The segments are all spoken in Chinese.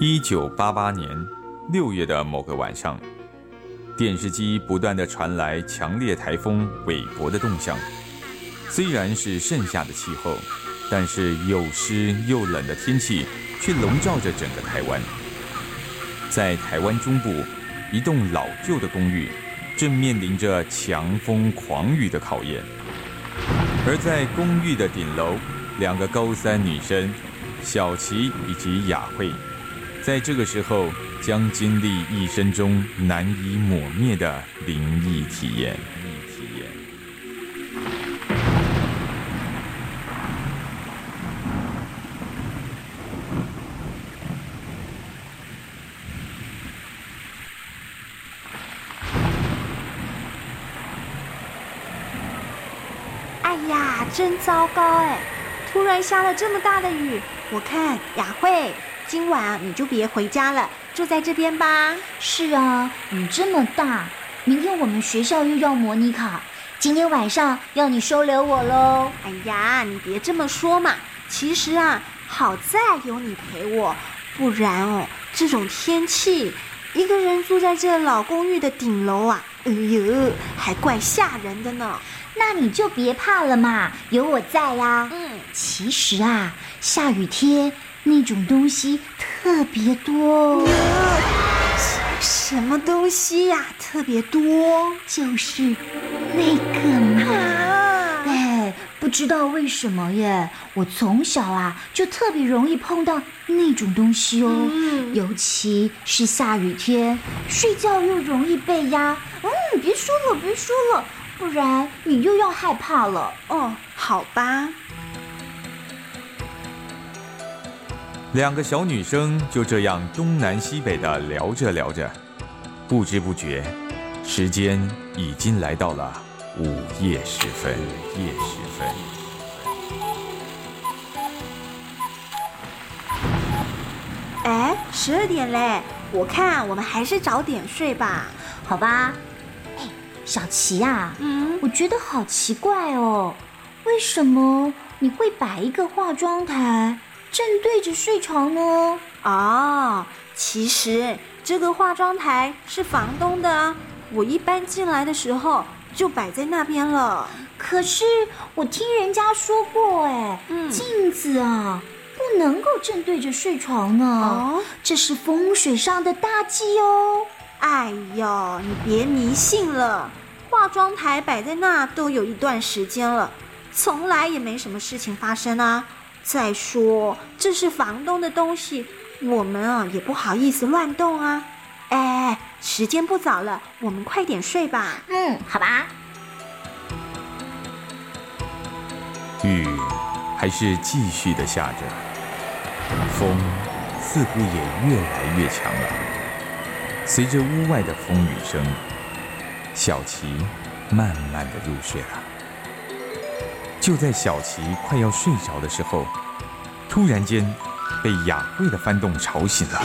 一九八八年六月的某个晚上，电视机不断的传来强烈台风韦伯的动向。虽然是盛夏的气候，但是又湿又冷的天气却笼罩着整个台湾。在台湾中部，一栋老旧的公寓正面临着强风狂雨的考验。而在公寓的顶楼，两个高三女生小琪以及雅慧，在这个时候将经历一生中难以抹灭的灵异体验。哎呀，真糟糕哎！突然下了这么大的雨，我看雅慧，今晚你就别回家了，住在这边吧。是啊，雨这么大，明天我们学校又要模拟考，今天晚上要你收留我喽。哎呀，你别这么说嘛。其实啊，好在有你陪我，不然哦，这种天气，一个人住在这老公寓的顶楼啊，哎呦，还怪吓人的呢。那你就别怕了嘛，有我在呀。嗯，其实啊，下雨天那种东西特别多。什么东西呀？特别多，就是那个嘛。啊，哎，不知道为什么耶，我从小啊就特别容易碰到那种东西哦，嗯尤其是下雨天，睡觉又容易被压。嗯，别说了，别说了，不然你又要害怕了。哦，好吧。两个小女生就这样东南西北的聊着聊着，不知不觉，时间已经来到了午夜时分。午夜时分，哎，十二点嘞，我看我们还是早点睡吧。好吧，哎，小琪啊，嗯，我觉得好奇怪哦，为什么你会摆一个化妆台正对着睡床呢？哦，其实这个化妆台是房东的啊，我一搬进来的时候就摆在那边了。可是我听人家说过，哎，嗯镜子啊不能够正对着睡床呢，哦，这是风水上的大忌哦。哎呦，你别迷信了，化妆台摆在那都有一段时间了，从来也没什么事情发生啊。再说这是房东的东西，我们啊也不好意思乱动啊。哎，时间不早了，我们快点睡吧。嗯，好吧。雨还是继续的下着，风似乎也越来越强了。随着屋外的风雨声，小琪慢慢的入睡了。就在小琪快要睡着的时候，突然间被雅慧的翻动吵醒了。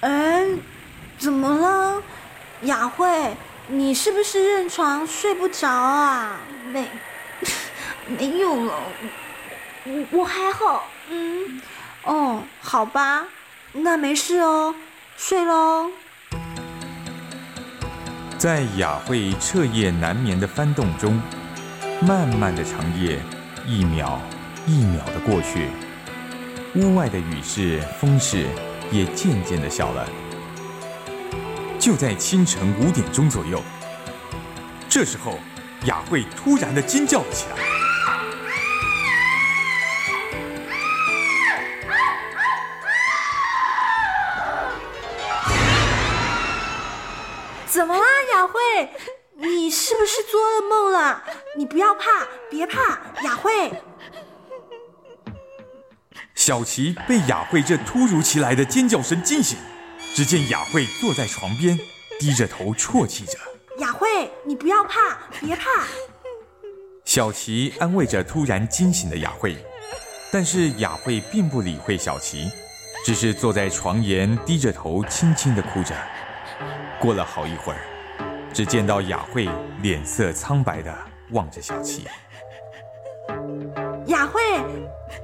哎，怎么了，雅慧？你是不是认床睡不着啊？没，没有了，我我还好。嗯，哦，好吧，那没事哦，睡喽。在雅慧彻夜难眠的翻动中，漫漫的长夜一秒一秒的过去，屋外的雨势、风势也渐渐的小了。就在清晨五点钟左右，这时候，雅慧突然的惊叫了起来。怎么了，雅慧？你是不是做噩梦了？你不要怕，别怕，雅慧。小琪被雅慧这突如其来的尖叫声惊醒，只见雅慧坐在床边，低着头啜泣着。雅慧，你不要怕，别怕。小琪安慰着突然惊醒的雅慧，但是雅慧并不理会小琪，只是坐在床沿低着头轻轻的哭着。过了好一会儿，只见到雅慧脸色苍白的望着小七。雅慧，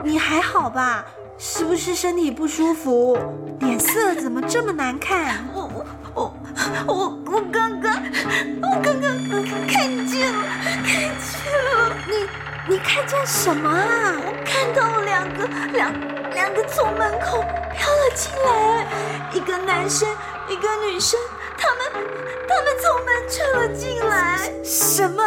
你还好吧？是不是身体不舒服？脸色怎么这么难看？我我我我我刚刚我刚刚看见了，看见了。你你看见什么啊？我看到了两个两两个从门口飘了进来，一个男生，一个女生，他们从门穿了进来。什么？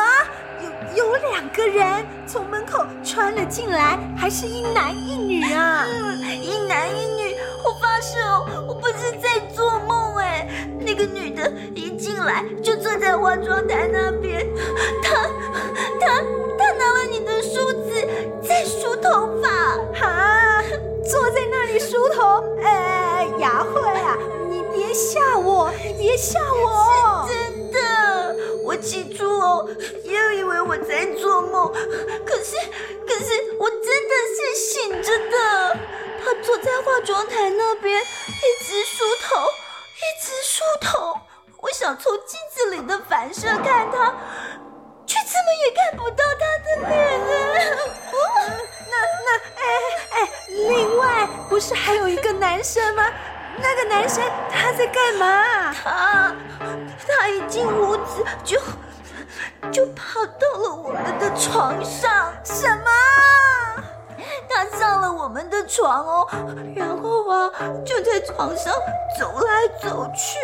有有两个人从门口穿了进来，还是一男一女啊？嗯，一男一女。我发誓哦，我不是在做梦哎。那个女的一进来就坐在化妆台那别吓我，是真的。我起初哦，也以为我在做梦，可是可是我真的是醒着的。他坐在化妆台那边，一直梳头，一直梳头。我想从镜子里的反射看他，却怎么也看不到他的脸啊！那那哎哎，另外不是还有一个男生吗？那个男生他在干嘛？他他一进屋子就就跑到了我们的床上。什么？他上了我们的床哦，然后啊就在床上走来走去，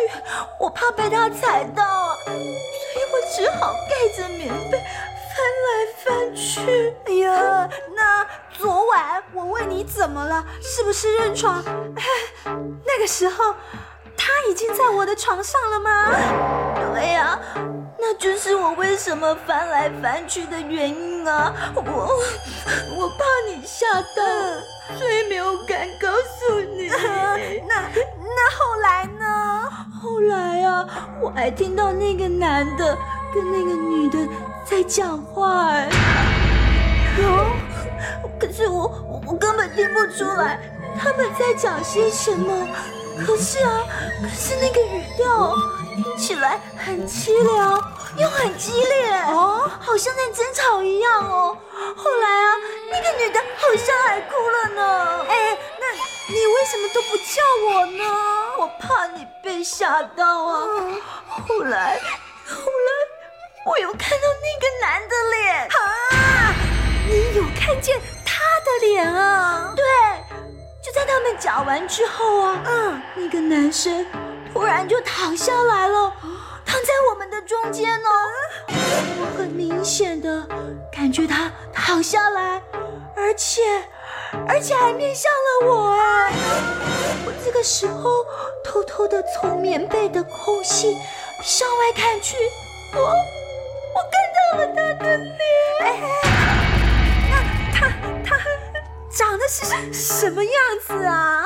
我怕被他踩到啊，所以我只好盖着棉被翻来翻去。哎呀，那昨晚我问你怎么了，是不是认床？那个时候他已经在我的床上了吗？对呀，那就是我为什么翻来翻去的原因啊！我我怕你吓到，所以没有敢告诉你。那那后来呢？后来啊，我还听到那个男的跟那个女的在讲话，哎，哦，可是我我我根本听不出来他们在讲些什么。可是啊，可是那个语调听起来很凄凉，又很激烈哦，好像在争吵一样哦。后来啊，那个女的好像还哭了呢。哎，那你为什么都不叫我呢？我怕你被吓到啊。后来我有看到那个男的脸啊，你有看见他的脸啊？对。就在他们讲完之后啊，嗯，那个男生突然就躺下来了，躺在我们的中间呢。我很明显的感觉他躺下来，而且而且还面向了我哎。我这个时候偷偷的从棉被的空隙向外看去，我到了他的脸。那他他长得是什么样子啊？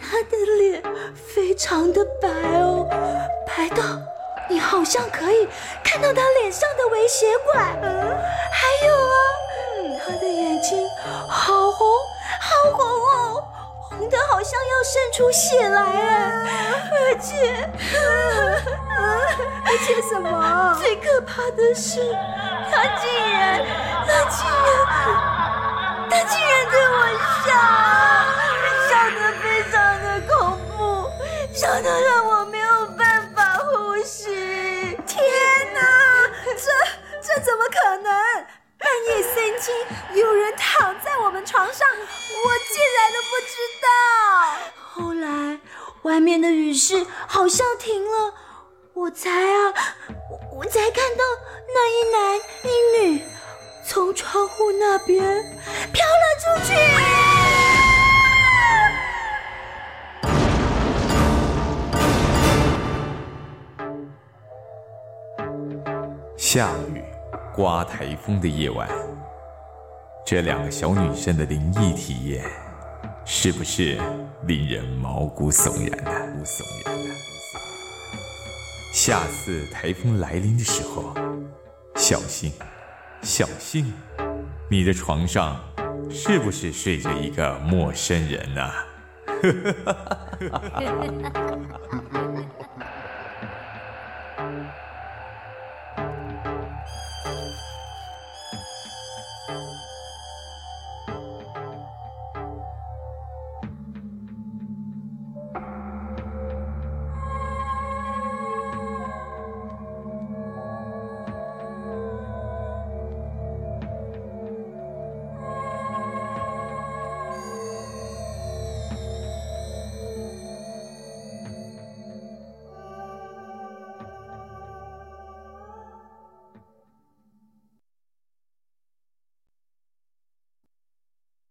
他的脸非常的白哦，白到你好像可以看到他脸上的微血管。嗯，还有啊，他的眼睛好红，好红哦，红的好像要渗出血来哎！而且，而且什么？最可怕的是，他竟然，他竟然。他竟然对我笑，笑得非常的恐怖，笑得让我没有办法呼吸。天哪，这这怎么可能？半夜三更有人躺在我们床上，我竟然都不知道。后来外面的雨势好像停了，我才啊，我我才看到那一男一女。从窗户那边飘了出去。下雨、刮台风的夜晚，这两个小女生的灵异体验，是不是令人毛骨悚然呢？悚然呢？下次台风来临的时候，小心。小心，你的床上是不是睡着一个陌生人呢？